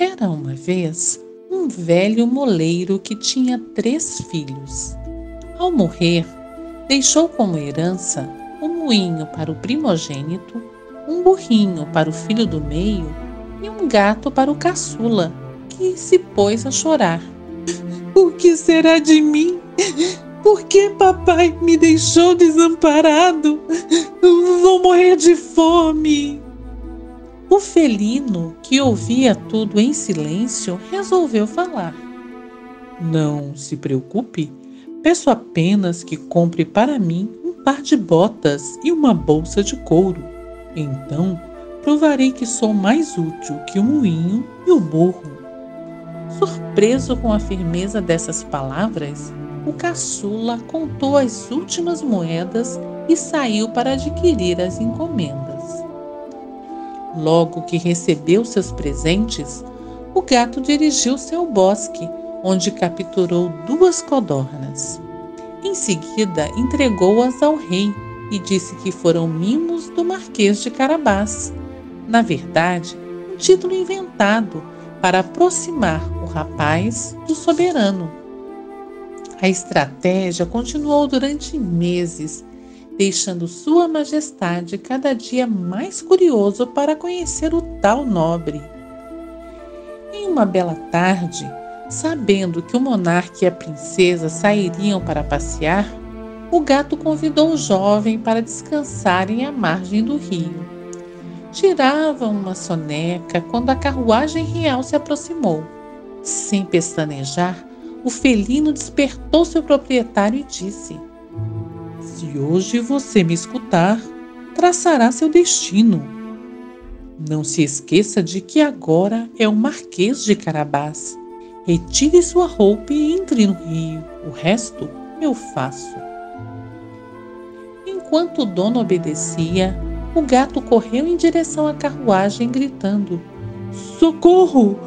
Era uma vez um velho moleiro que tinha três filhos. Ao morrer, deixou como herança um moinho para o primogênito, um burrinho para o filho do meio e um gato para o caçula, que se pôs a chorar. O que será de mim? Por que papai me deixou desamparado? Vou morrer de fome. O felino, que ouvia tudo em silêncio, resolveu falar. Não se preocupe, peço apenas que compre para mim um par de botas e uma bolsa de couro. Então provarei que sou mais útil que o moinho e o burro. Surpreso com a firmeza dessas palavras, o caçula contou as últimas moedas e saiu para adquirir as encomendas. Logo que recebeu seus presentes, o gato dirigiu-se ao bosque, onde capturou duas codornas. Em seguida, entregou-as ao rei e disse que foram mimos do Marquês de Carabás. Na verdade, um título inventado para aproximar o rapaz do soberano. A estratégia continuou durante meses deixando Sua Majestade cada dia mais curioso para conhecer o tal nobre. Em uma bela tarde, sabendo que o monarca e a princesa sairiam para passear, o gato convidou o jovem para descansarem à margem do rio. Tiravam uma soneca quando a carruagem real se aproximou. Sem pestanejar, o felino despertou seu proprietário e disse: se hoje você me escutar, traçará seu destino. Não se esqueça de que agora é o Marquês de Carabás. Retire sua roupa e entre no rio. O resto eu faço. Enquanto o dono obedecia, o gato correu em direção à carruagem, gritando: Socorro!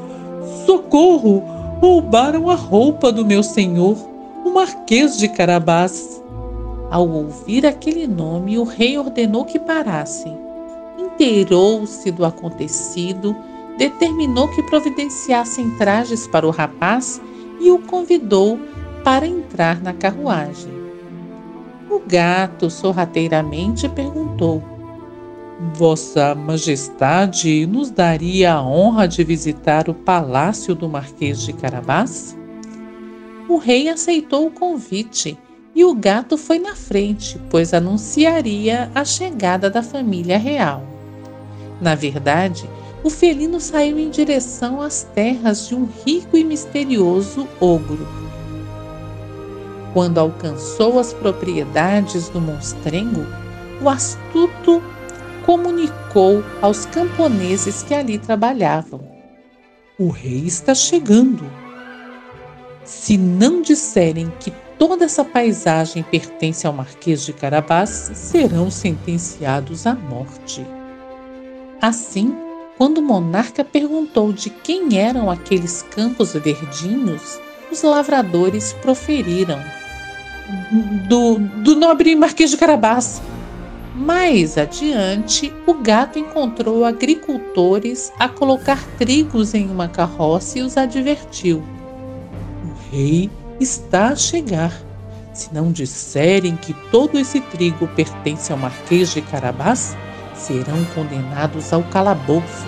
Socorro! Roubaram a roupa do meu senhor, o Marquês de Carabás. Ao ouvir aquele nome, o rei ordenou que parassem. Inteirou-se do acontecido, determinou que providenciassem trajes para o rapaz e o convidou para entrar na carruagem. O gato sorrateiramente perguntou: Vossa Majestade nos daria a honra de visitar o palácio do Marquês de Carabás? O rei aceitou o convite e o gato foi na frente, pois anunciaria a chegada da família real. Na verdade, o felino saiu em direção às terras de um rico e misterioso ogro. Quando alcançou as propriedades do monstrengo, o astuto comunicou aos camponeses que ali trabalhavam: O rei está chegando. Se não disserem que toda essa paisagem pertence ao Marquês de Carabás, serão sentenciados à morte. Assim, quando o monarca perguntou de quem eram aqueles campos verdinhos, os lavradores proferiram: Do, do nobre Marquês de Carabás. Mais adiante, o gato encontrou agricultores a colocar trigos em uma carroça e os advertiu: O rei está a chegar. Se não disserem que todo esse trigo pertence ao Marquês de Carabás, serão condenados ao calabouço.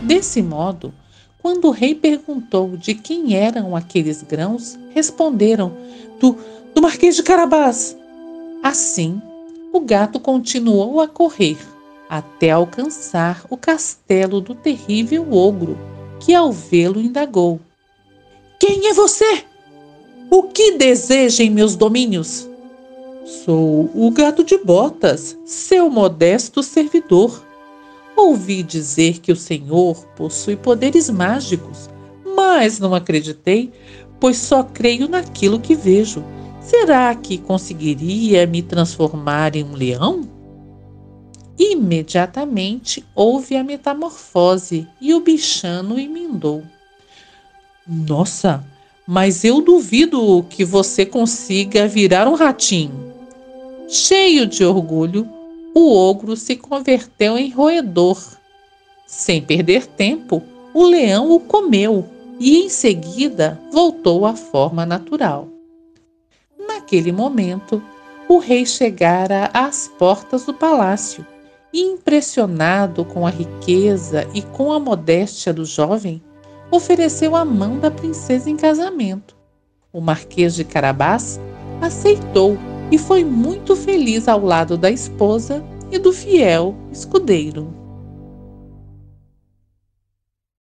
Desse modo, quando o rei perguntou de quem eram aqueles grãos, responderam: do, do Marquês de Carabás. Assim, o gato continuou a correr até alcançar o castelo do terrível ogro, que ao vê-lo indagou: Quem é você? O que deseja em meus domínios? Sou o gato de botas, seu modesto servidor. Ouvi dizer que o senhor possui poderes mágicos, mas não acreditei, pois só creio naquilo que vejo. Será que conseguiria me transformar em um leão? Imediatamente houve a metamorfose e o bichano emendou. Nossa, mas eu duvido que você consiga virar um ratinho. Cheio de orgulho, o ogro se converteu em roedor. Sem perder tempo, o leão o comeu e em seguida voltou à forma natural. Naquele momento, o rei chegara às portas do palácio impressionado com a riqueza e com a modéstia do jovem, ofereceu a mão da princesa em casamento. O Marquês de Carabás aceitou e foi muito feliz ao lado da esposa e do fiel escudeiro.